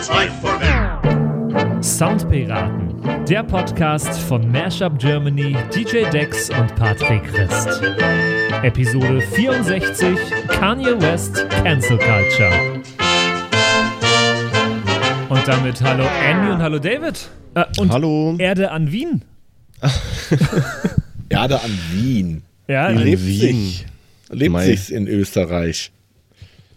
it's life for them. Soundpiraten, der Podcast von Mashup Germany, DJ Dex und Patrick Christ. Episode 64 Kanye West Cancel Culture. Und damit hallo Andy und hallo David. Äh, und Hallo. Erde an Wien. Erde an Wien. Ja, In Lebt Wien. sich. Lebt Mei. sich's in Österreich.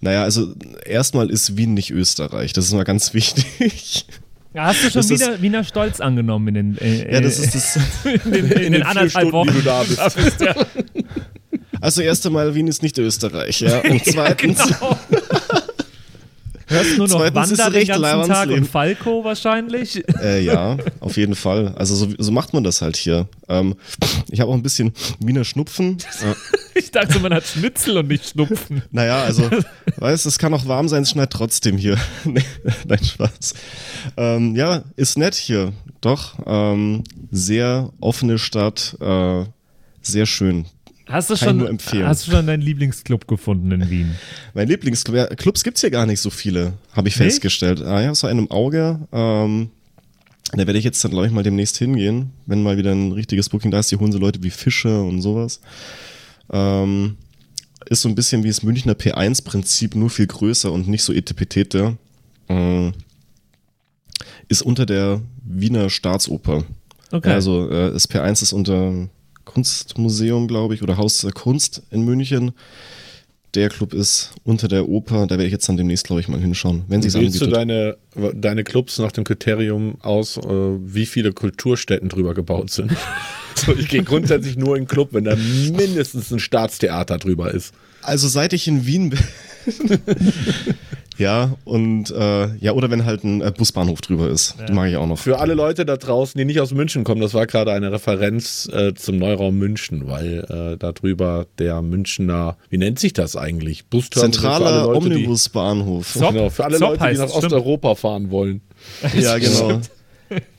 Naja, also erstmal ist Wien nicht Österreich. Das ist mal ganz wichtig. hast du schon Das ist- wieder Wiener Stolz angenommen in den, äh, Ja, das ist das. in den, in den, den vier anderthalb Wochen. die du da bist. ja, Also erst einmal, Wien ist nicht Österreich, ja. Und zweitens, genau. Hörst nur noch Zweitens Wander den ganzen Tag und Leben. Falco wahrscheinlich. äh, ja, auf jeden Fall. Also so, so macht man das halt hier. Ähm, ich habe auch ein bisschen Wiener Schnupfen. Äh, Ich dachte, man hat Schnitzel und nicht Schnupfen. naja, also, weißt es kann auch warm sein, es schneit trotzdem hier. nee, nein, Spaß. Ähm, ja, ist nett hier. Doch. Ähm, sehr offene Stadt. Äh, sehr schön. Hast du, schon, hast du schon deinen Lieblingsclub gefunden in Wien? Mein Lieblingsclub, ja, Clubs gibt's hier gar nicht so viele, habe ich Nicht? festgestellt. Ah ja, so einem Auge. Ähm, da werde ich jetzt dann, glaube ich, mal demnächst hingehen, wenn mal wieder ein richtiges Booking da ist. Die holen so Leute wie Fische und sowas. Ähm, ist so ein bisschen wie das Münchner P1-Prinzip, nur viel größer und nicht so etepetete. Ähm, ist unter der Wiener Staatsoper. Okay. Also äh, das P1 ist unter Kunstmuseum, glaube ich, oder Haus der Kunst in München. Der Club ist unter der Oper. Da werde ich jetzt dann demnächst, glaube ich, mal hinschauen, wenn sie es du deine, deine Clubs nach dem Kriterium aus, äh, wie viele Kulturstätten drüber gebaut sind? so, ich gehe grundsätzlich nur in den Club, wenn da mindestens ein Staatstheater drüber ist. Also seit ich in Wien bin. ja, und äh, ja, oder wenn halt ein äh, Busbahnhof drüber ist. Die mag ich auch noch. Für alle Leute da draußen, die nicht aus München kommen, das war gerade eine Referenz äh, zum Neuraum München, weil äh, da drüber der Münchner, wie nennt sich das eigentlich? Busterminal Zentraler Leute, die- Omnibusbahnhof. Genau, für alle Zopp Leute, die nach stimmt. Osteuropa fahren wollen. Ja, genau.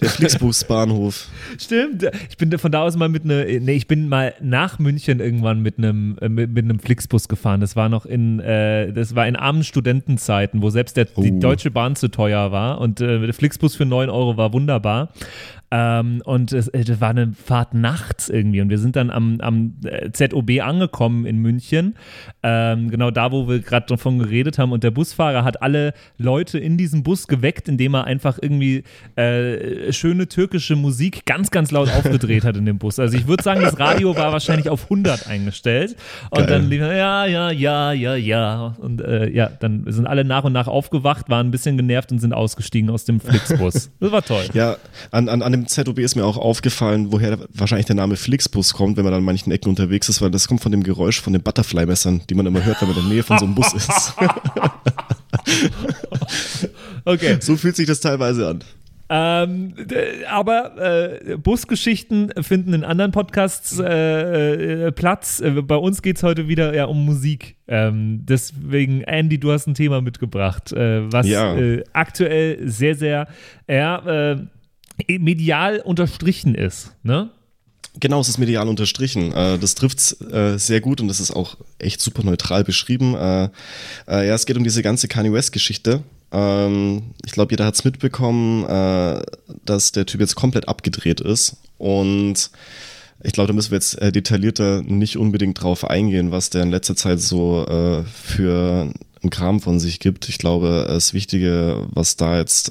Der Flixbus-Bahnhof. Stimmt. Ich bin von da aus mal mit ne, nee, ich bin mal nach München irgendwann mit einem äh, mit, mit einem Flixbus gefahren. Das war noch in äh, das war in armen Studentenzeiten, wo selbst der, die Oh. Deutsche Bahn zu teuer war und äh, der Flixbus für 9 Euro war wunderbar. Ähm, und es, äh, das war eine Fahrt nachts irgendwie und wir sind dann am, am äh, ZOB angekommen in München, ähm, genau da, wo wir gerade davon geredet haben und der Busfahrer hat alle Leute in diesem Bus geweckt, indem er einfach irgendwie äh, schöne türkische Musik ganz, ganz laut aufgedreht hat in dem Bus. Also ich würde sagen, das Radio war wahrscheinlich auf 100 eingestellt und Geil. dann lief er, ja, ja, ja, ja, ja und äh, ja, dann sind alle nach und nach aufgewacht, waren ein bisschen genervt und sind ausgestiegen aus dem Flixbus. Das war toll. Ja, an, an, an dem ZOB ist mir auch aufgefallen, woher wahrscheinlich der Name Flixbus kommt, wenn man an manchen Ecken unterwegs ist, weil das kommt von dem Geräusch von den Butterfly-Messern, die man immer hört, wenn man in der Nähe von so einem Bus ist. Okay. so fühlt sich das teilweise an. Ähm, aber äh, Busgeschichten finden in anderen Podcasts äh, äh, Platz. Äh, bei uns geht es heute wieder ja, um Musik. Ähm, deswegen, Andy, du hast ein Thema mitgebracht, äh, was Ja. äh, aktuell sehr, sehr ja, medial unterstrichen ist. Ne? Genau, es ist medial unterstrichen. Äh, das trifft's äh, sehr gut und das ist auch echt super neutral beschrieben. Äh, ja, es geht um diese ganze Kanye West-Geschichte. Ähm, ich glaube, jeder hat's mitbekommen, äh, dass der Typ jetzt komplett abgedreht ist. Und ich glaube, da müssen wir jetzt detaillierter nicht unbedingt drauf eingehen, was der in letzter Zeit so für einen Kram von sich gibt. Ich glaube, das Wichtige, was da jetzt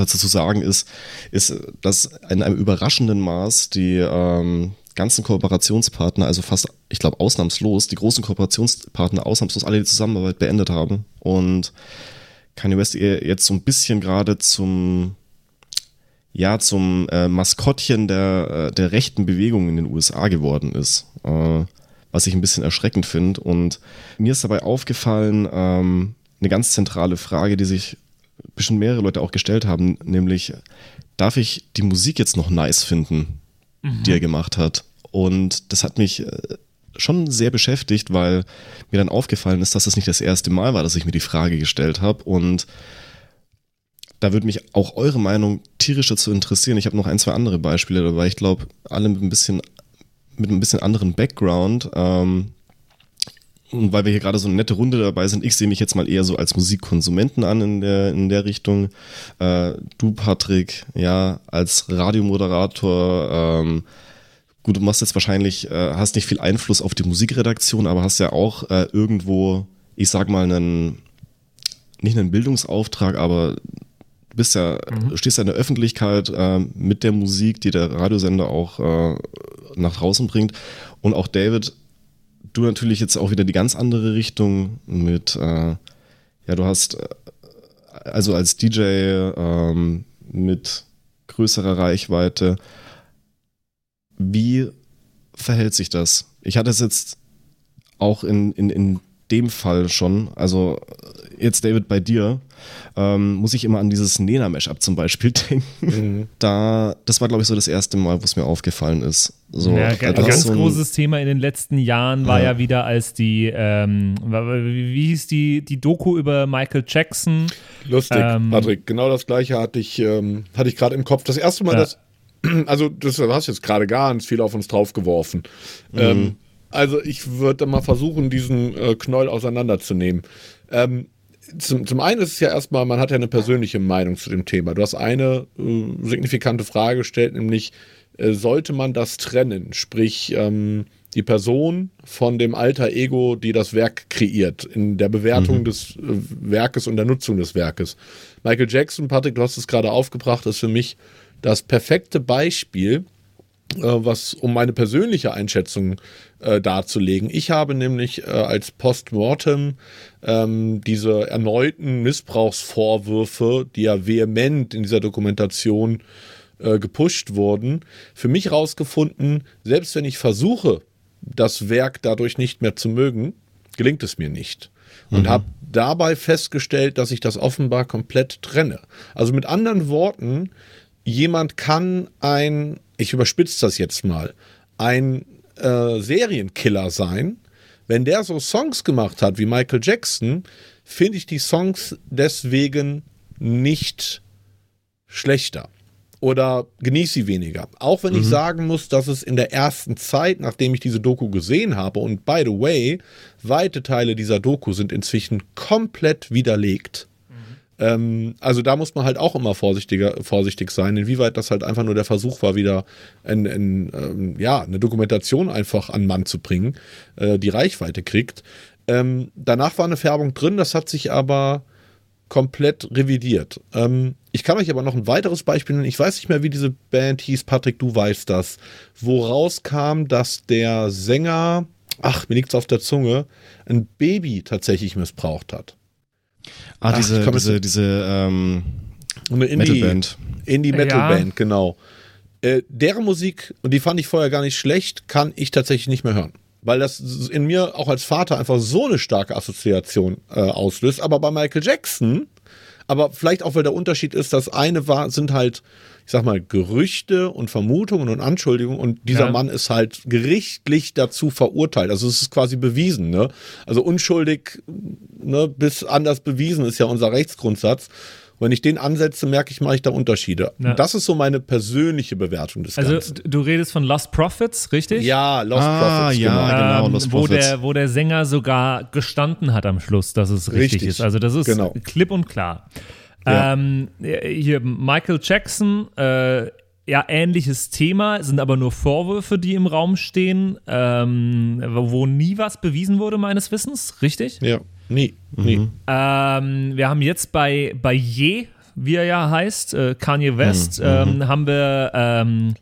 dazu zu sagen ist, ist, dass in einem überraschenden Maß die ähm, ganzen Kooperationspartner, also fast, ich glaube, ausnahmslos, die großen Kooperationspartner ausnahmslos alle die Zusammenarbeit beendet haben und Kanye West jetzt so ein bisschen gerade zum ja, zum äh, Maskottchen der, äh, der rechten Bewegung in den USA geworden ist. Äh, was ich ein bisschen erschreckend finde. Und mir ist dabei aufgefallen, ähm, eine ganz zentrale Frage, die sich bestimmt mehrere Leute auch gestellt haben, nämlich, darf ich die Musik jetzt noch nice finden, die er gemacht hat? Und das hat mich äh, schon sehr beschäftigt, weil mir dann aufgefallen ist, dass das nicht das erste Mal war, dass ich mir die Frage gestellt habe. Und da würde mich auch eure Meinung tierisch dazu interessieren. Ich habe noch ein, zwei andere Beispiele dabei. Ich glaube, alle mit ein bisschen, mit ein bisschen anderen Background. Ähm, und weil wir hier gerade so eine nette Runde dabei sind, ich sehe mich jetzt mal eher so als Musikkonsumenten an in der, in der Richtung. Äh, du, Patrick, ja, als Radiomoderator, ähm, gut, du machst jetzt wahrscheinlich, äh, hast nicht viel Einfluss auf die Musikredaktion, aber hast ja auch äh, irgendwo, ich sag mal, einen, nicht einen Bildungsauftrag, aber bist ja, mhm. stehst ja in der Öffentlichkeit äh, mit der Musik, die der Radiosender auch äh, nach draußen bringt. Und auch David, du natürlich jetzt auch wieder die ganz andere Richtung mit, äh, ja, du hast äh, also als DJ ähm, mit größerer Reichweite. Wie verhält sich das? Ich hatte es jetzt auch in, in, in dem Fall schon, also jetzt David bei dir, ähm, muss ich immer an dieses Nena-Mashup zum Beispiel denken. Mhm. Da, das war, glaube ich, so das erste Mal, wo es mir aufgefallen ist. So, ja, ein ganz so ein, großes Thema in den letzten Jahren war ja, ja wieder, als die, ähm, wie hieß die, die Doku über Michael Jackson? Lustig, ähm, Patrick, genau das gleiche hatte ich, ähm, hatte ich gerade im Kopf. Das erste Mal, ja. dass, also das hast jetzt gerade ganz viel auf uns draufgeworfen. Mhm. Also ich würde mal versuchen, diesen äh, Knoll auseinanderzunehmen. Ähm, zum, zum einen ist es ja erstmal, man hat ja eine persönliche Meinung zu dem Thema. Du hast eine äh, signifikante Frage gestellt, nämlich äh, sollte man das trennen? Sprich, ähm, die Person von dem alter Ego, die das Werk kreiert, in der Bewertung mhm. des äh, Werkes und der Nutzung des Werkes. Michael Jackson, Patrick, du hast es gerade aufgebracht, ist für mich das perfekte Beispiel, was um meine persönliche Einschätzung äh, darzulegen. Ich habe nämlich äh, als Postmortem ähm, diese erneuten Missbrauchsvorwürfe, die ja vehement in dieser Dokumentation äh, gepusht wurden, für mich rausgefunden, selbst wenn ich versuche, das Werk dadurch nicht mehr zu mögen, gelingt es mir nicht. Und mhm. habe dabei festgestellt, dass ich das offenbar komplett trenne. Also mit anderen Worten, jemand kann ein, ich überspitze das jetzt mal, ein äh, Serienkiller sein. Wenn der so Songs gemacht hat wie Michael Jackson, finde ich die Songs deswegen nicht schlechter oder genieße sie weniger. Auch wenn mhm. ich sagen muss, dass es in der ersten Zeit, nachdem ich diese Doku gesehen habe, und by the way, weite Teile dieser Doku sind inzwischen komplett widerlegt. Ähm, also da muss man halt auch immer vorsichtiger, vorsichtig sein, inwieweit das halt einfach nur der Versuch war, wieder ein, ein, ähm, ja, eine Dokumentation einfach an Mann zu bringen, äh, die Reichweite kriegt. Ähm, danach war eine Färbung drin, das hat sich aber komplett revidiert. Ähm, ich kann euch aber noch ein weiteres Beispiel nennen. Ich weiß nicht mehr, wie diese Band hieß. Patrick, du weißt das. Woraus kam, dass der Sänger, ach, mir liegt's auf der Zunge, ein Baby tatsächlich missbraucht hat. Ah, Ach, diese, diese, diese ähm, Metalband. Indie-Metal-Band, ja. genau. Äh, deren Musik, und die fand ich vorher gar nicht schlecht, kann ich tatsächlich nicht mehr hören. Weil das in mir auch als Vater einfach so eine starke Assoziation äh, auslöst. Aber bei Michael Jackson, aber vielleicht auch, weil der Unterschied ist, das eine war, sind halt ich sag mal, Gerüchte und Vermutungen und Anschuldigungen und dieser ja. Mann ist halt gerichtlich dazu verurteilt. Also es ist quasi bewiesen, ne? Also unschuldig, ne, bis anders bewiesen ist ja unser Rechtsgrundsatz. Wenn ich den ansetze, merke ich, mache ich da Unterschiede. Ja. Das ist so meine persönliche Bewertung des also, Ganzen. Also du redest von Lost Profits, richtig? Ja, Lost ah, Profits, ja, genau. genau ähm, Lost wo Profits. Der, wo der Sänger sogar gestanden hat am Schluss, dass es richtig, richtig. ist. Also das ist genau. klipp und klar. Ja. Ähm, hier Michael Jackson, äh, ja, ähnliches Thema, sind aber nur Vorwürfe, die im Raum stehen, ähm, wo nie was bewiesen wurde, meines Wissens, richtig? Ja, nie. nie. Mhm. Ähm, wir haben jetzt bei, bei Je, wie er ja heißt, äh, Kanye West, mhm. ähm, haben wir ähm,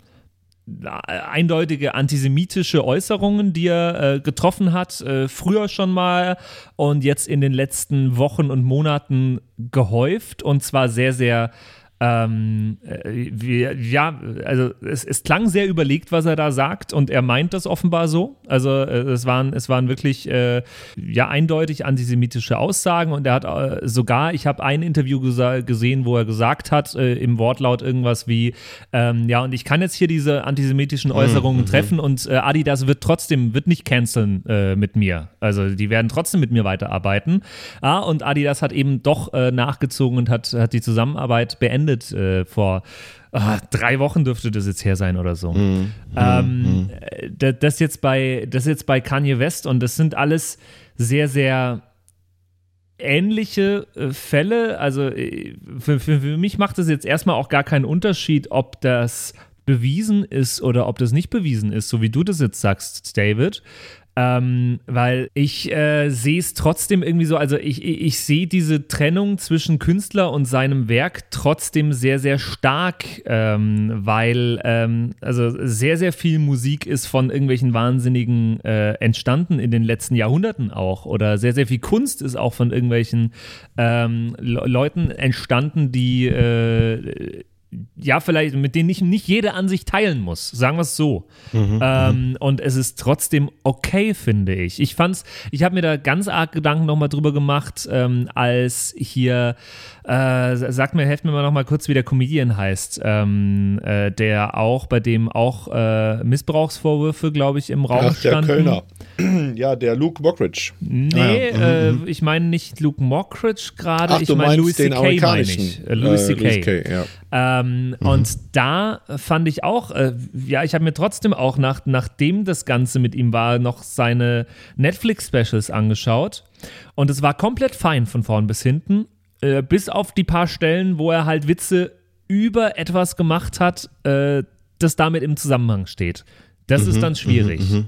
eindeutige antisemitische Äußerungen, die er äh, getroffen hat, äh, früher schon mal und jetzt in den letzten Wochen und Monaten gehäuft und zwar sehr, sehr ähm, äh, wir, ja, also es, es, klang sehr überlegt, was er da sagt und er meint das offenbar so. Also äh, es, waren, es waren wirklich äh, ja eindeutig antisemitische Aussagen und er hat äh, sogar, ich habe ein Interview gesehen, wo er gesagt hat, äh, im Wortlaut irgendwas wie, ähm, ja und ich kann jetzt hier diese antisemitischen Äußerungen mhm. treffen und äh, Adidas wird trotzdem, wird nicht canceln mit mir. Also die werden trotzdem mit mir weiterarbeiten. Ah, und Adidas hat eben doch nachgezogen und hat, hat die Zusammenarbeit beendet beendet äh, vor ah, drei Wochen dürfte das jetzt her sein oder so. Mm, ähm, mm. Das, jetzt bei, das jetzt bei Kanye West und das sind alles sehr, sehr ähnliche äh, Fälle. Also äh, für, für, für mich macht es jetzt erstmal auch gar keinen Unterschied, ob das bewiesen ist oder ob das nicht bewiesen ist, so wie du das jetzt sagst, David. Ähm, weil ich äh, sehe es trotzdem irgendwie so, also ich, ich, ich sehe diese Trennung zwischen Künstler und seinem Werk trotzdem sehr, sehr stark, ähm, weil ähm, also sehr, sehr viel Musik ist von irgendwelchen Wahnsinnigen äh, entstanden in den letzten Jahrhunderten auch. Oder sehr, sehr viel Kunst ist auch von irgendwelchen ähm, Leuten entstanden, die äh, ja, vielleicht, mit denen ich nicht jede Ansicht teilen muss, sagen wir es so. Mhm, ähm, und es ist trotzdem okay, finde ich. Ich fand's, ich habe mir da ganz arg Gedanken nochmal drüber gemacht, ähm, als hier, äh, sag mir, helft mir mal nochmal kurz, wie der Comedian heißt, ähm, äh, der auch, bei dem auch äh, Missbrauchsvorwürfe, glaube ich, im Raum Ach, der standen. Kölner. ja, der Luke Mockridge. Nee, ah, ja. mhm. Äh, ich meine nicht Luke Mockridge gerade, ich meine Louis C.K. meine ich. Äh, Louis C.K. Ja. Ähm, mhm. Und da fand ich auch, äh, ja, ich habe mir trotzdem auch, nach, nachdem das Ganze mit ihm war, noch seine Netflix-Specials angeschaut. Und es war komplett fein von vorn bis hinten, äh, bis auf die paar Stellen, wo er halt Witze über etwas gemacht hat, äh, das damit im Zusammenhang steht. Das mhm, ist dann schwierig. Mhm, mhm.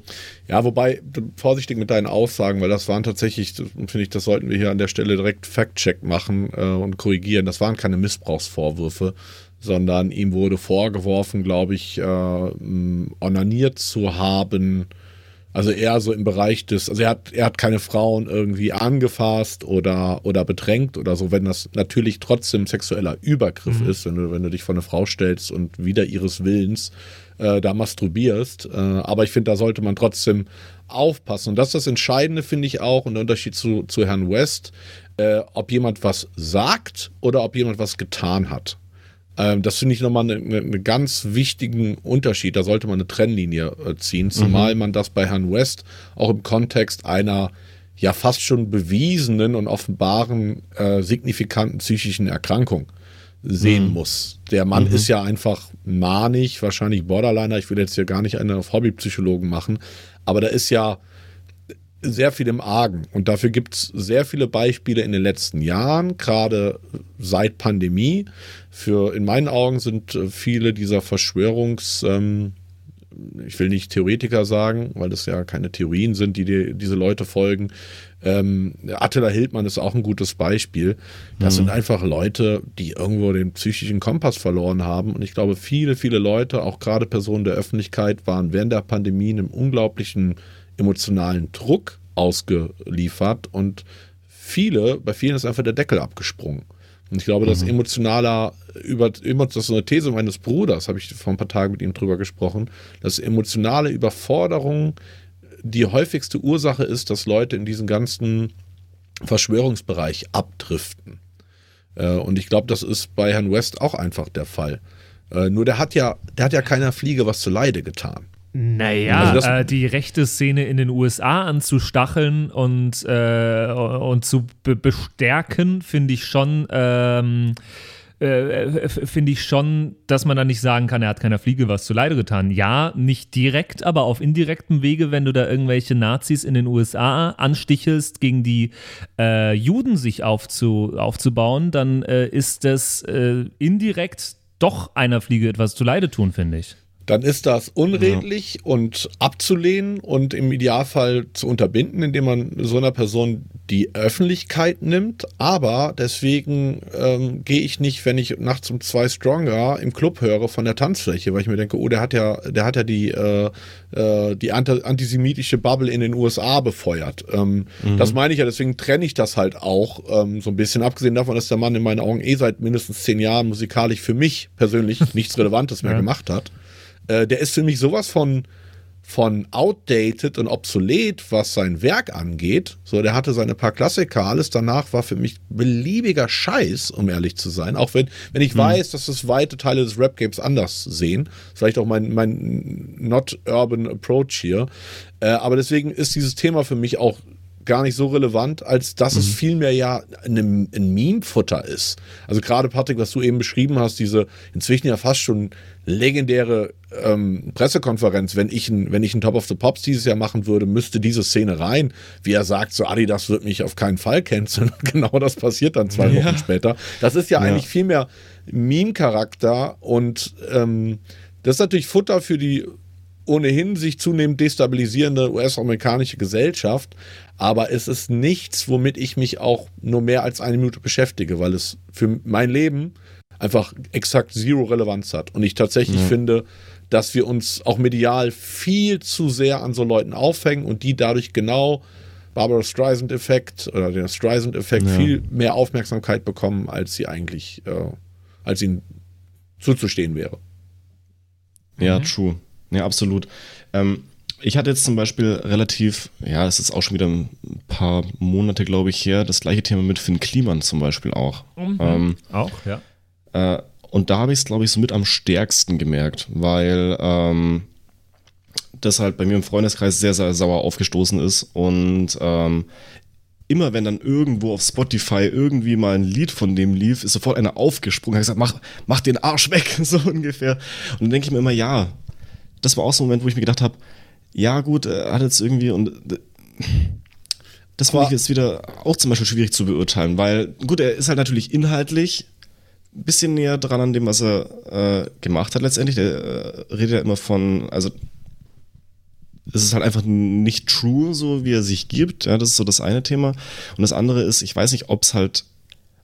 ja, wobei, vorsichtig mit deinen Aussagen, weil das waren tatsächlich, finde ich, das sollten wir hier an der Stelle direkt Fact-Check machen äh, und korrigieren. Das waren keine Missbrauchsvorwürfe, sondern ihm wurde vorgeworfen, glaube ich, äh, onaniert zu haben. Also eher so im Bereich des, also er hat, er hat keine Frauen irgendwie angefasst oder, oder bedrängt oder so, wenn das natürlich trotzdem sexueller Übergriff mhm. ist, wenn du, wenn du dich vor eine Frau stellst und wieder ihres Willens äh, da masturbierst. Äh, aber ich finde, da sollte man trotzdem aufpassen. Und das ist das Entscheidende, finde ich auch, und der Unterschied zu, zu Herrn West, äh, ob jemand was sagt oder ob jemand was getan hat. Ähm, das finde ich nochmal einen eine, eine ganz wichtigen Unterschied. Da sollte man eine Trennlinie äh, ziehen, zumal mhm. man das bei Herrn West auch im Kontext einer ja fast schon bewiesenen und offenbaren äh, signifikanten psychischen Erkrankung sehen mhm. muss. Der Mann mhm. ist ja einfach manig, wahrscheinlich Borderliner. Ich will jetzt hier gar nicht einen auf Hobbypsychologen machen, aber da ist ja sehr viel im Argen. Und dafür gibt es sehr viele Beispiele in den letzten Jahren, gerade seit Pandemie. Für in meinen Augen sind äh, viele dieser Verschwörungs, ähm, ich will nicht Theoretiker sagen, weil das ja keine Theorien sind, die, die diese Leute folgen, ähm, Attila Hildmann ist auch ein gutes Beispiel. Das mhm. sind einfach Leute, die irgendwo den psychischen Kompass verloren haben. Und ich glaube, viele, viele Leute, auch gerade Personen der Öffentlichkeit, waren während der Pandemie einem unglaublichen emotionalen Druck ausgeliefert. Und viele, bei vielen ist einfach der Deckel abgesprungen. Und ich glaube, mhm. das emotionaler, über, das ist eine These meines Bruders, habe ich vor ein paar Tagen mit ihm drüber gesprochen, dass emotionale Überforderung die häufigste Ursache ist, dass Leute in diesen ganzen Verschwörungsbereich abdriften. Äh, und ich glaube, das ist bei Herrn West auch einfach der Fall. Äh, nur der hat ja, der hat ja keiner Fliege was zu Leide getan. Naja, also äh, die rechte Szene in den USA anzustacheln und, äh, und zu bestärken, finde ich schon. Ähm, äh, finde ich schon, dass man da nicht sagen kann, er hat keiner Fliege was zu Leide getan. Ja, nicht direkt, aber auf indirektem Wege, wenn du da irgendwelche Nazis in den USA anstichelst, gegen die äh, Juden sich aufzu, aufzubauen, dann äh, ist das äh, indirekt doch einer Fliege etwas zu Leide tun, finde ich dann ist das unredlich ja. und abzulehnen und im Idealfall zu unterbinden, indem man so einer Person die Öffentlichkeit nimmt. Aber deswegen ähm, gehe ich nicht, wenn ich nachts um zwei Stronger im Club höre von der Tanzfläche, weil ich mir denke, oh, der hat ja, der hat ja die, äh, äh, die antisemitische Bubble in den USA befeuert. Ähm, mhm. Das meine ich ja, deswegen trenne ich das halt auch ähm, so ein bisschen. Abgesehen davon, dass der Mann in meinen Augen eh seit mindestens zehn Jahren musikalisch für mich persönlich nichts Relevantes mehr ja. gemacht hat. Äh, der ist für mich sowas von, von outdated und obsolet, was sein Werk angeht. So, der hatte seine paar Klassiker, alles danach war für mich beliebiger Scheiß, um ehrlich zu sein. Auch wenn, wenn ich hm. weiß, dass es weite Teile des Rap-Games anders sehen. Vielleicht auch mein, mein not urban approach hier. Äh, aber deswegen ist dieses Thema für mich auch gar nicht so relevant, als dass mhm. es vielmehr ja ein, ein Meme-Futter ist. Also gerade Patrick, was du eben beschrieben hast, diese inzwischen ja fast schon legendäre ähm, Pressekonferenz, wenn ich, ein, wenn ich ein Top of the Pops dieses Jahr machen würde, müsste diese Szene rein, wie er sagt, so Adidas wird mich auf keinen Fall canceln. genau das passiert dann zwei Wochen später. Das ist ja, ja. eigentlich viel mehr Meme-Charakter und ähm, das ist natürlich Futter für die ohnehin sich zunehmend destabilisierende US-amerikanische Gesellschaft, aber es ist nichts, womit ich mich auch nur mehr als eine Minute beschäftige, weil es für mein Leben einfach exakt zero Relevanz hat. Und ich tatsächlich ja. finde, dass wir uns auch medial viel zu sehr an so Leuten aufhängen und die dadurch genau Barbara Streisand-Effekt oder den Streisand-Effekt ja. viel mehr Aufmerksamkeit bekommen, als sie eigentlich, äh, als ihnen zuzustehen wäre. Ja, mhm. true. Ja, absolut. Ähm, ich hatte jetzt zum Beispiel relativ, ja, es ist auch schon wieder ein paar Monate, glaube ich, her, das gleiche Thema mit Finn Kliman zum Beispiel auch. Mhm. Ähm, auch, ja. Äh, und da habe ich es, glaube ich, so mit am stärksten gemerkt, weil ähm, das halt bei mir im Freundeskreis sehr, sehr sauer aufgestoßen ist und ähm, immer wenn dann irgendwo auf Spotify irgendwie mal ein Lied von dem lief, ist sofort einer aufgesprungen, hat gesagt, mach, mach den Arsch weg, so ungefähr. Und dann denke ich mir immer, ja, das war auch so ein Moment, wo ich mir gedacht habe, ja gut, er hat jetzt irgendwie und das finde ich jetzt wieder auch zum Beispiel schwierig zu beurteilen, weil gut, er ist halt natürlich inhaltlich ein bisschen näher dran an dem, was er äh, gemacht hat letztendlich. Der äh, redet ja immer von, also es ist halt einfach nicht true, so wie er sich gibt. Ja, das ist so das eine Thema. Und das andere ist, ich weiß nicht, ob es halt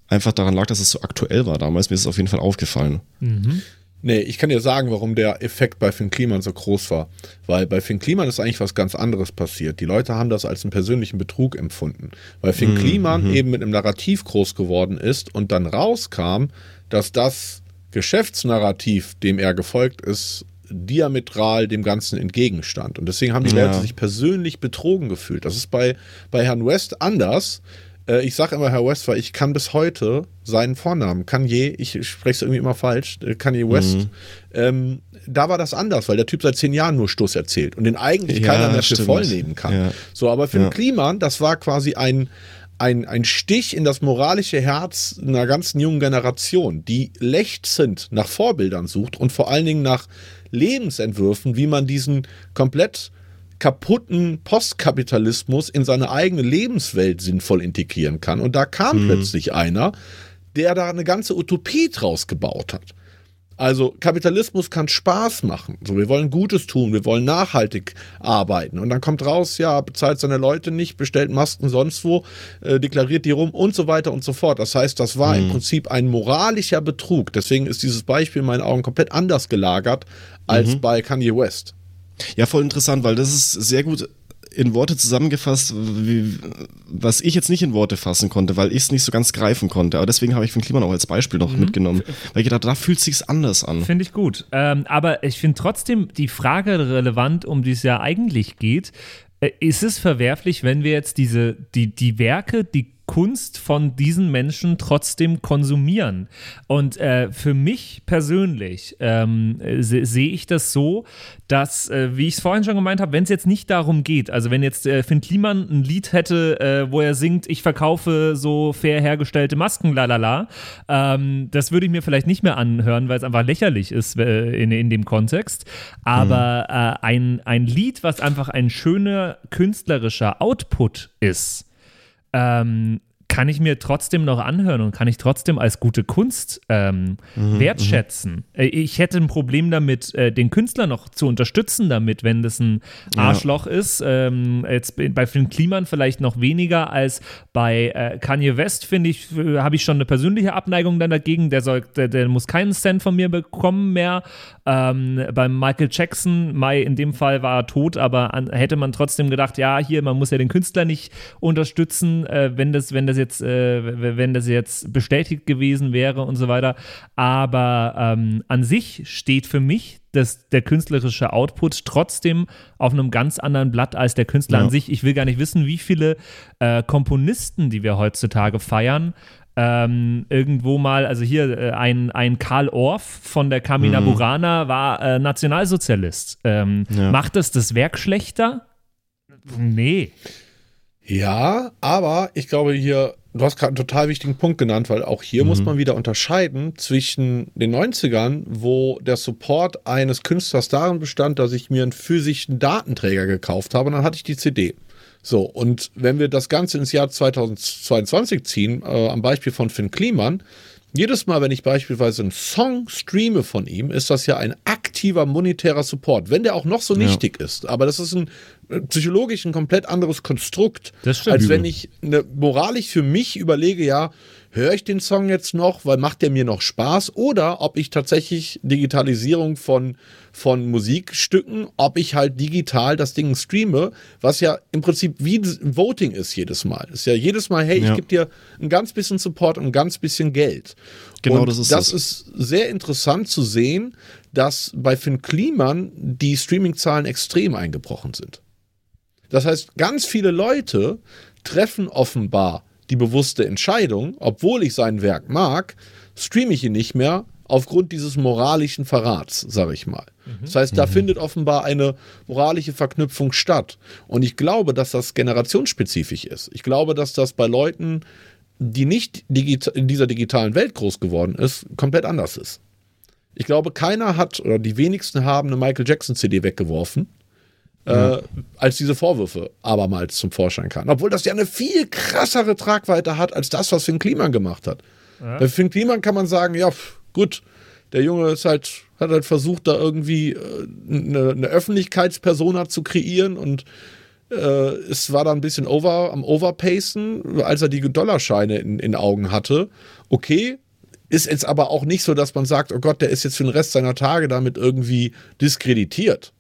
einfach daran lag, dass es so aktuell war damals. Mir ist es auf jeden Fall aufgefallen. Mhm. Nee, ich kann dir sagen, warum der Effekt bei Finn Kliman so groß war. Weil bei Finn Kliman ist eigentlich was ganz anderes passiert. Die Leute haben das als einen persönlichen Betrug empfunden. Weil Finn mhm. Kliman mhm. eben mit einem Narrativ groß geworden ist und dann rauskam, dass das Geschäftsnarrativ, dem er gefolgt ist, diametral dem Ganzen entgegenstand. Und deswegen haben die ja. Leute sich persönlich betrogen gefühlt. Das ist bei, bei Herrn West anders. Äh, ich sage immer Herr West, weil ich kann bis heute seinen Vornamen, Kanye, ich spreche es irgendwie immer falsch, äh, Kanye West, mhm. ähm, da war das anders, weil der Typ seit zehn Jahren nur Stoß erzählt und den eigentlich ja, keiner mehr für voll nehmen kann. Ja. So, aber für ja. den Kliman, das war quasi ein, ein, ein Stich in das moralische Herz einer ganzen jungen Generation, die lechzend nach Vorbildern sucht und vor allen Dingen nach Lebensentwürfen, wie man diesen komplett kaputten Postkapitalismus in seine eigene Lebenswelt sinnvoll integrieren kann. Und da kam mhm. plötzlich einer, der da eine ganze Utopie draus gebaut hat. Also Kapitalismus kann Spaß machen. So, wir wollen Gutes tun, wir wollen nachhaltig arbeiten. Und dann kommt raus, ja, bezahlt seine Leute nicht, bestellt Masken sonst wo, äh, deklariert die rum und so weiter und so fort. Das heißt, das war mhm. im Prinzip ein moralischer Betrug. Deswegen ist dieses Beispiel in meinen Augen komplett anders gelagert als mhm. bei Kanye West. Ja, voll interessant, weil das ist sehr gut in Worte zusammengefasst, wie, was ich jetzt nicht in Worte fassen konnte, weil ich es nicht so ganz greifen konnte. Aber deswegen habe ich von Kliman auch als Beispiel noch mhm. mitgenommen, weil ich gedacht, da fühlt es sich anders an. Finde ich gut. Ähm, aber ich finde trotzdem die Frage relevant, um die es ja eigentlich geht. Äh, ist es verwerflich, wenn wir jetzt diese, die, die Werke, die Kunst von diesen Menschen trotzdem konsumieren. Und äh, für mich persönlich ähm, sehe seh ich das so, dass, äh, wie ich es vorhin schon gemeint habe, wenn es jetzt nicht darum geht, also wenn jetzt äh, Finn Kliman ein Lied hätte, äh, wo er singt, ich verkaufe so fair hergestellte Masken, lalala, ähm, das würde ich mir vielleicht nicht mehr anhören, weil es einfach lächerlich ist äh, in, in dem Kontext. Aber mhm. ein, ein Lied, was einfach ein schöner künstlerischer Output ist, ähm, kann ich mir trotzdem noch anhören und kann ich trotzdem als gute Kunst ähm, mhm, wertschätzen. Mhm. Ich hätte ein Problem damit, äh, den Künstler noch zu unterstützen damit, wenn das ein Arschloch ja. ist. Ähm, jetzt bei Finn Kliman vielleicht noch weniger als bei äh, Kanye West, finde ich, habe ich schon eine persönliche Abneigung dann dagegen. Der, soll, der, der muss keinen Cent von mir bekommen mehr. Ähm, beim Michael Jackson, Mai in dem Fall war er tot, aber an, hätte man trotzdem gedacht, ja, hier, man muss ja den Künstler nicht unterstützen, äh, wenn das, wenn das jetzt, äh, wenn das jetzt bestätigt gewesen wäre und so weiter. Aber ähm, an sich steht für mich das, der künstlerische Output trotzdem auf einem ganz anderen Blatt als der Künstler ja. an sich. Ich will gar nicht wissen, wie viele äh, Komponisten, die wir heutzutage feiern, ähm, irgendwo mal, also hier äh, ein, ein Karl Orff von der Kamina mhm. Burana war äh, Nationalsozialist. Ähm, ja. Macht es das Werk schlechter? Nee. Ja, aber ich glaube hier, du hast gerade einen total wichtigen Punkt genannt, weil auch hier mhm. muss man wieder unterscheiden zwischen den 90ern, wo der Support eines Künstlers darin bestand, dass ich mir einen physischen Datenträger gekauft habe und dann hatte ich die CD. So, und wenn wir das Ganze ins Jahr 2022 ziehen, äh, am Beispiel von Finn Kliman, jedes Mal, wenn ich beispielsweise einen Song streame von ihm, ist das ja ein aktiver monetärer Support, wenn der auch noch so nichtig ja. ist. Aber das ist ein psychologisch ein komplett anderes Konstrukt, als wenn ich eine, moralisch für mich überlege, ja, höre ich den Song jetzt noch, weil macht der mir noch Spaß oder ob ich tatsächlich Digitalisierung von, von Musikstücken, ob ich halt digital das Ding streame, was ja im Prinzip wie Voting ist jedes Mal. Ist ja jedes Mal, hey, ja. ich gebe dir ein ganz bisschen Support und ein ganz bisschen Geld. Genau, und das ist das. Das ist sehr interessant zu sehen, dass bei Finn Kliman die Streamingzahlen extrem eingebrochen sind. Das heißt, ganz viele Leute treffen offenbar die bewusste Entscheidung, obwohl ich sein Werk mag, streame ich ihn nicht mehr aufgrund dieses moralischen Verrats, sage ich mal. Mhm. Das heißt, da mhm. findet offenbar eine moralische Verknüpfung statt. Und ich glaube, dass das generationsspezifisch ist. Ich glaube, dass das bei Leuten, die nicht in dieser digitalen Welt groß geworden ist, komplett anders ist. Ich glaube, keiner hat oder die wenigsten haben eine Michael Jackson CD weggeworfen äh, als diese Vorwürfe abermals zum Vorschein kamen. Obwohl das ja eine viel krassere Tragweite hat als das, was Finn Kliman gemacht hat. Ja. Bei Finn Kliman kann man sagen, ja, gut, der Junge ist halt, hat halt versucht, da irgendwie äh, eine, eine Öffentlichkeitspersona zu kreieren und äh, es war da ein bisschen over, am Overpacen, als er die Dollarscheine in den Augen hatte. Okay, ist jetzt aber auch nicht so, dass man sagt, oh Gott, der ist jetzt für den Rest seiner Tage damit irgendwie diskreditiert.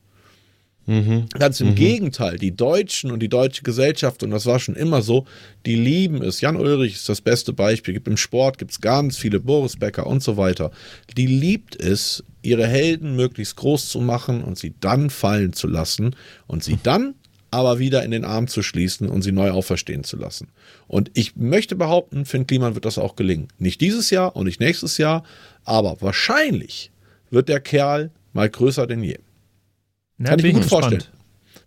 Mhm. Ganz im mhm. Gegenteil, die Deutschen und die deutsche Gesellschaft, und das war schon immer so, die lieben es. Jan Ulrich ist das beste Beispiel. Gibt Im Sport gibt es ganz viele Boris Becker und so weiter. Die liebt es, ihre Helden möglichst groß zu machen und sie dann fallen zu lassen und sie dann aber wieder in den Arm zu schließen und sie neu auferstehen zu lassen. Und ich möchte behaupten, Finn Kliman wird das auch gelingen. Nicht dieses Jahr und nicht nächstes Jahr, aber wahrscheinlich wird der Kerl mal größer denn je. Na, Kann ich mir gut gespannt. vorstellen.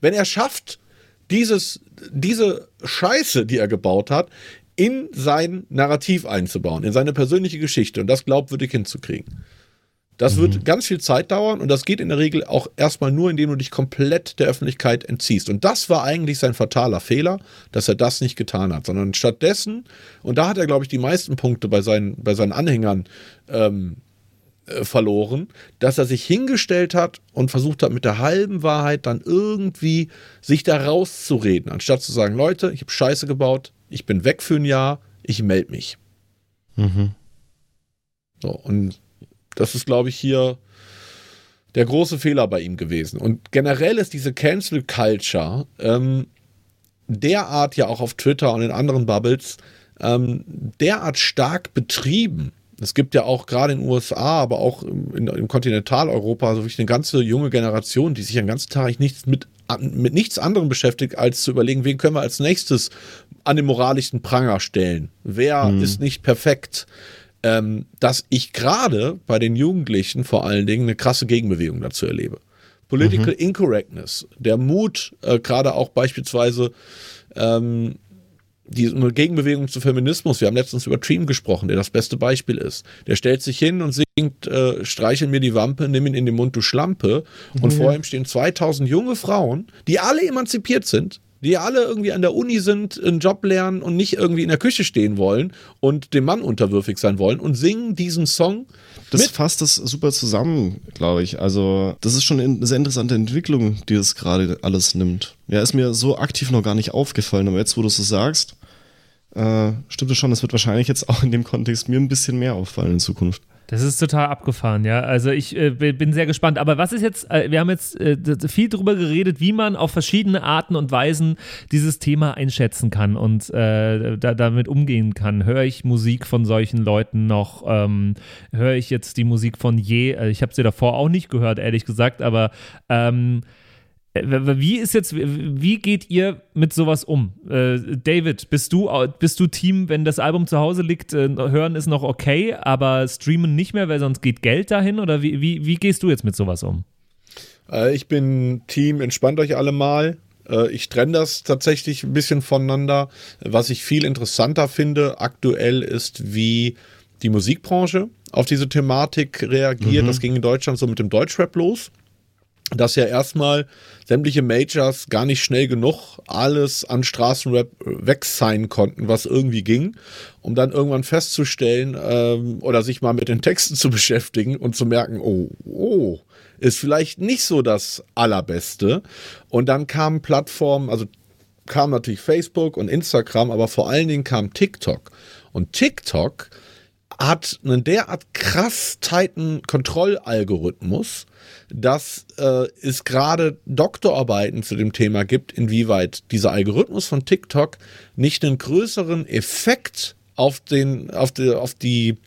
Wenn er schafft, dieses, diese Scheiße, die er gebaut hat, in sein Narrativ einzubauen, in seine persönliche Geschichte und das glaubwürdig hinzukriegen. Das mhm. wird ganz viel Zeit dauern und das geht in der Regel auch erstmal nur, indem du dich komplett der Öffentlichkeit entziehst. Und das war eigentlich sein fataler Fehler, dass er das nicht getan hat, sondern stattdessen, und da hat er, glaube ich, die meisten Punkte bei seinen, bei seinen Anhängern ähm, äh, verloren, dass er sich hingestellt hat und versucht hat, mit der halben Wahrheit dann irgendwie sich da rauszureden, anstatt zu sagen, Leute, ich habe Scheiße gebaut, ich bin weg für ein Jahr, ich melde mich. Mhm. So, und das ist, glaube ich, hier der große Fehler bei ihm gewesen. Und generell ist diese Cancel Culture ähm, derart ja auch auf Twitter und in anderen Bubbles ähm, derart stark betrieben, es gibt ja auch gerade in den USA, aber auch in, in Kontinentaleuropa so wirklich eine ganze junge Generation, die sich den ganzen Tag nichts mit, mit nichts anderem beschäftigt, als zu überlegen, wen können wir als nächstes an den moralischen Pranger stellen? Wer hm. ist nicht perfekt? Ähm, dass ich gerade bei den Jugendlichen vor allen Dingen eine krasse Gegenbewegung dazu erlebe. Political mhm. Incorrectness, der Mut, äh, gerade auch beispielsweise ähm, die eine Gegenbewegung zu Feminismus. Wir haben letztens über Dream gesprochen, der das beste Beispiel ist. Der stellt sich hin und singt, äh, streichel mir die Wampe, nimm ihn in den Mund, du Schlampe. Und mhm. vor ihm stehen 2000 junge Frauen, die alle emanzipiert sind, die alle irgendwie an der Uni sind, einen Job lernen und nicht irgendwie in der Küche stehen wollen und dem Mann unterwürfig sein wollen und singen diesen Song. Das mit. fasst das super zusammen, glaube ich. Also, das ist schon eine sehr interessante Entwicklung, die es gerade alles nimmt. Ja, ist mir so aktiv noch gar nicht aufgefallen, aber jetzt, wo du es so sagst, äh, stimmt es schon, das wird wahrscheinlich jetzt auch in dem Kontext mir ein bisschen mehr auffallen in Zukunft. Das ist total abgefahren, ja. Also ich äh, bin sehr gespannt. Aber was ist jetzt, äh, wir haben jetzt äh, viel darüber geredet, wie man auf verschiedene Arten und Weisen dieses Thema einschätzen kann und äh, da, damit umgehen kann. Höre ich Musik von solchen Leuten noch? Ähm, höre ich jetzt die Musik von je? Äh, ich habe sie davor auch nicht gehört, ehrlich gesagt, aber ähm, äh, wie ist jetzt, wie geht ihr mit sowas um? Äh, David, bist du, bist du Team, wenn das Album zu Hause liegt, äh, hören ist noch okay, aber streamen nicht mehr, weil sonst geht Geld dahin? Oder wie, wie, wie gehst du jetzt mit sowas um? Äh, ich bin Team, entspannt euch alle mal. Äh, ich trenne das tatsächlich ein bisschen voneinander. Was ich viel interessanter finde aktuell ist, wie die Musikbranche auf diese Thematik reagiert. Mhm. Das ging in Deutschland so mit dem Deutschrap los dass ja erstmal sämtliche Majors gar nicht schnell genug alles an Straßenrap wegsignen konnten, was irgendwie ging, um dann irgendwann festzustellen ähm, oder sich mal mit den Texten zu beschäftigen und zu merken, oh, oh, ist vielleicht nicht so das Allerbeste. Und dann kamen Plattformen, also kam natürlich Facebook und Instagram, aber vor allen Dingen kam TikTok. Und TikTok hat einen derart krass tighten Kontrollalgorithmus, dass äh, es gerade Doktorarbeiten zu dem Thema gibt, inwieweit dieser Algorithmus von TikTok nicht einen größeren Effekt auf, den, auf, die, auf die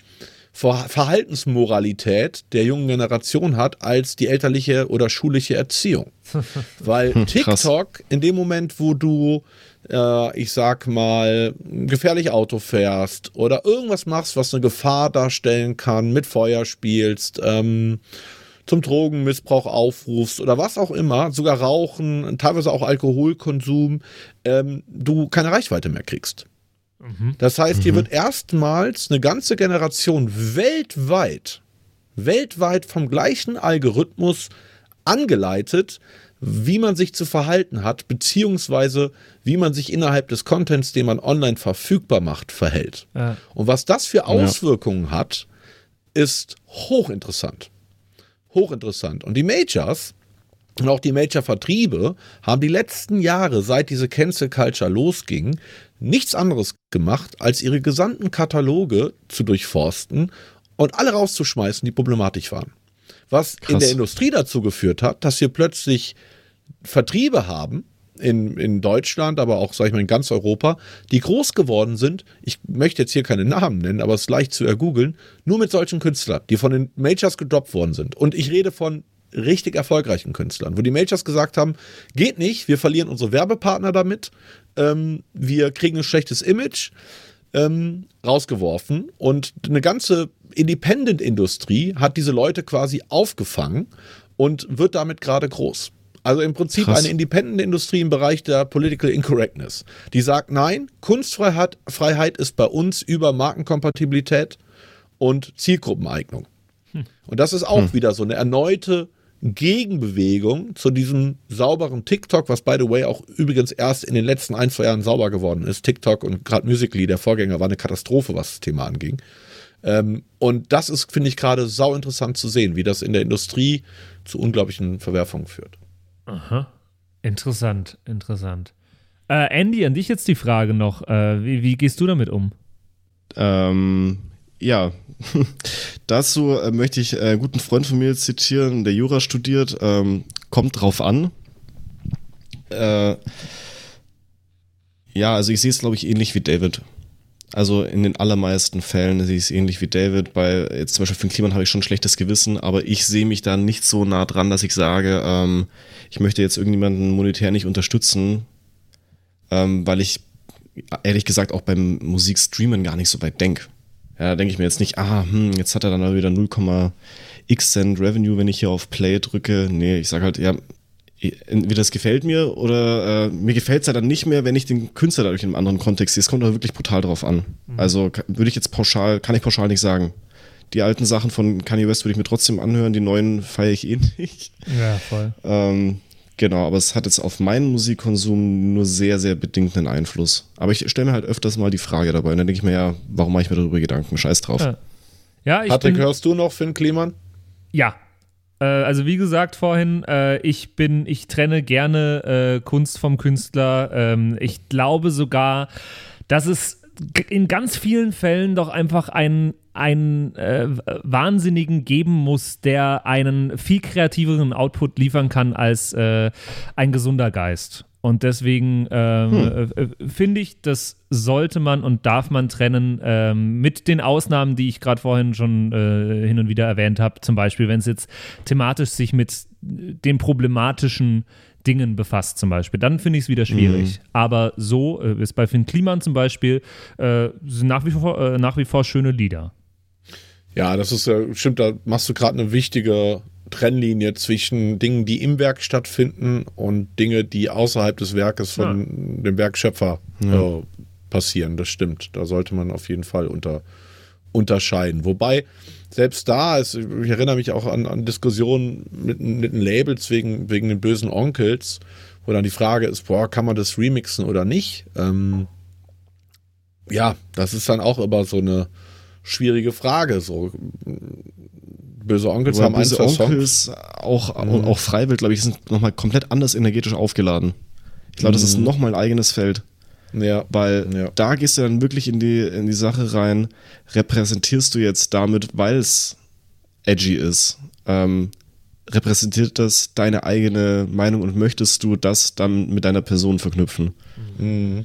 Verhaltensmoralität der jungen Generation hat als die elterliche oder schulische Erziehung. Weil TikTok in dem Moment, wo du äh, ich sag mal, gefährlich Auto fährst oder irgendwas machst, was eine Gefahr darstellen kann, mit Feuer spielst, ähm, zum Drogenmissbrauch aufrufst oder was auch immer, sogar Rauchen, teilweise auch Alkoholkonsum, ähm, du keine Reichweite mehr kriegst. Mhm. Das heißt, mhm. hier wird erstmals eine ganze Generation weltweit, weltweit vom gleichen Algorithmus angeleitet, wie man sich zu verhalten hat, beziehungsweise wie man sich innerhalb des Contents, den man online verfügbar macht, verhält. Ja. Und was das für Auswirkungen ja. hat, ist hochinteressant. Hochinteressant. Und die Majors und auch die Major-Vertriebe haben die letzten Jahre, seit diese Cancel Culture losging, nichts anderes gemacht, als ihre gesamten Kataloge zu durchforsten und alle rauszuschmeißen, die problematisch waren. Was Krass. in der Industrie dazu geführt hat, dass wir plötzlich Vertriebe haben, in, in Deutschland, aber auch, sag ich mal, in ganz Europa, die groß geworden sind. Ich möchte jetzt hier keine Namen nennen, aber es ist leicht zu ergoogeln. Nur mit solchen Künstlern, die von den Majors gedroppt worden sind. Und ich rede von richtig erfolgreichen Künstlern, wo die Majors gesagt haben, geht nicht, wir verlieren unsere Werbepartner damit, ähm, wir kriegen ein schlechtes Image, ähm, rausgeworfen. Und eine ganze Independent-Industrie hat diese Leute quasi aufgefangen und wird damit gerade groß. Also im Prinzip Krass. eine Independent-Industrie im Bereich der Political Incorrectness. Die sagt, nein, Kunstfreiheit Freiheit ist bei uns über Markenkompatibilität und Zielgruppeneignung. Hm. Und das ist auch hm. wieder so eine erneute Gegenbewegung zu diesem sauberen TikTok, was by the way auch übrigens erst in den letzten ein, zwei Jahren sauber geworden ist. TikTok und gerade Musically, der Vorgänger, war eine Katastrophe, was das Thema anging. Ähm, und das ist, finde ich, gerade sau interessant zu sehen, wie das in der Industrie zu unglaublichen Verwerfungen führt. Aha. Interessant, interessant. Äh, Andy, an dich jetzt die Frage noch. Äh, wie, wie, gehst du damit um? Ähm, ja, dazu äh, möchte ich einen guten Freund von mir zitieren, der Jura studiert. Ähm, kommt drauf an. Äh, ja, also ich sehe es, glaube ich, ähnlich wie David. Also in den allermeisten Fällen sehe ich es ähnlich wie David. Bei jetzt zum Beispiel für den Kliman habe ich schon ein schlechtes Gewissen, aber ich sehe mich da nicht so nah dran, dass ich sage, ähm, ich möchte jetzt irgendjemanden monetär nicht unterstützen, ähm, weil ich ehrlich gesagt auch beim Musikstreamen gar nicht so weit denke. Ja, da denke ich mir jetzt nicht, ah, hm, jetzt hat er dann wieder 0,x Cent Revenue, wenn ich hier auf Play drücke. Nee, ich sage halt, ja, entweder das gefällt mir oder äh, mir gefällt es ja dann nicht mehr, wenn ich den Künstler dadurch in einem anderen Kontext sehe. Es kommt da wirklich brutal drauf an. Mhm. Also würde ich jetzt pauschal, kann ich pauschal nicht sagen. Die alten Sachen von Kanye West würde ich mir trotzdem anhören, die neuen feiere ich eh nicht. Ja, voll. Ähm, genau, aber es hat jetzt auf meinen Musikkonsum nur sehr, sehr bedingt einen Einfluss. Aber ich stelle mir halt öfters mal die Frage dabei und dann denke ich mir ja, warum mache ich mir darüber Gedanken? Scheiß drauf. Ja, ja ich Patrick, bin, hörst du noch Finn Kliman? Ja, also wie gesagt vorhin, äh, ich bin, ich trenne gerne äh, Kunst vom Künstler. Ähm, ich glaube sogar, dass es in ganz vielen Fällen doch einfach einen, einen äh, Wahnsinnigen geben muss, der einen viel kreativeren Output liefern kann als äh, ein gesunder Geist. Und deswegen ähm, hm. Äh, äh, finde ich, das sollte man und darf man trennen ähm, mit den Ausnahmen, die ich gerade vorhin schon äh, hin und wieder erwähnt habe. Zum Beispiel, wenn es jetzt thematisch sich mit den problematischen Dingen befasst, zum Beispiel. Dann finde ich es wieder schwierig. Mhm. Aber so äh, ist bei Finn Kliman zum Beispiel äh, sind nach wie, vor, äh, nach wie vor schöne Lieder. Ja, das ist ja, stimmt, da machst du gerade eine wichtige Trennlinie zwischen Dingen, die im Werk stattfinden und Dinge, die außerhalb des Werkes von ja. dem Werkschöpfer äh, passieren. Das stimmt. Da sollte man auf jeden Fall unter, unterscheiden. Wobei selbst da, ist, ich erinnere mich auch an, an Diskussionen mit, mit den Labels wegen, wegen den bösen Onkels, wo dann die Frage ist, boah, kann man das remixen oder nicht? Ähm, ja, das ist dann auch immer so eine schwierige Frage. So böse Onkels haben böse ein, zwei Onkels Songs. auch mhm. auch Freiwild, glaube ich, sind nochmal komplett anders energetisch aufgeladen. Ich glaube, das ist mhm. nochmal ein eigenes Feld. Ja. Weil ja. da gehst du dann wirklich in die, in die Sache rein, repräsentierst du jetzt damit, weil es edgy ist, ähm, repräsentiert das deine eigene Meinung und möchtest du das dann mit deiner Person verknüpfen? Mhm.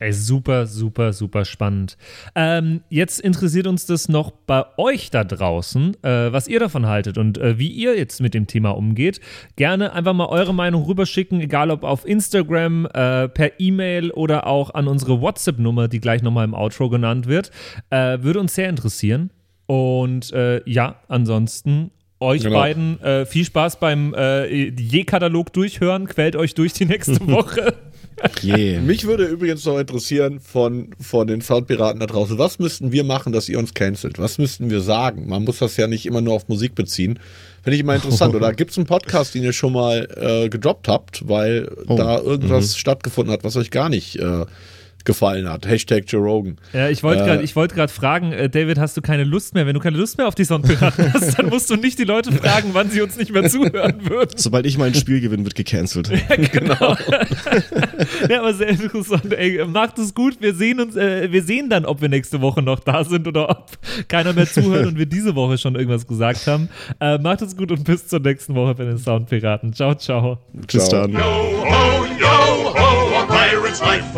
Ey, super, super, super spannend. Ähm, jetzt interessiert uns das noch bei euch da draußen, äh, was ihr davon haltet und äh, wie ihr jetzt mit dem Thema umgeht. Gerne einfach mal eure Meinung rüberschicken, egal ob auf Instagram, äh, per E-Mail oder auch an unsere WhatsApp-Nummer, die gleich nochmal im Outro genannt wird. Äh, würde uns sehr interessieren. Und äh, ja, ansonsten euch genau. beiden äh, viel Spaß beim Je-Katalog durchhören. Quält euch durch die nächste Woche. Yeah. Mich würde übrigens noch interessieren von, von den Soundpiraten da draußen, was müssten wir machen, dass ihr uns cancelt? Was müssten wir sagen? Man muss das ja nicht immer nur auf Musik beziehen. Finde ich immer interessant. Oder gibt es einen Podcast, den ihr schon mal äh, gedroppt habt, weil oh. da irgendwas mhm. stattgefunden hat, was euch gar nicht äh, gefallen hat. Hashtag Joe Rogan. Ja, ich wollte gerade äh, wollt fragen, äh, David, hast du keine Lust mehr? Wenn du keine Lust mehr auf die Sonnenpiraten hast, dann musst du nicht die Leute fragen, wann sie uns nicht mehr zuhören würden. Sobald ich mein Spiel gewinne, wird gecancelt. Ja, genau. ja, aber sehr interessant. Ey, macht es gut. Wir sehen uns, äh, wir sehen dann, ob wir nächste Woche noch da sind oder ob keiner mehr zuhört und wir diese Woche schon irgendwas gesagt haben. Äh, macht es gut und bis zur nächsten Woche bei den Soundpiraten. Ciao, ciao. Bis dann. Yo, ho, yo, ho, a pirate's life.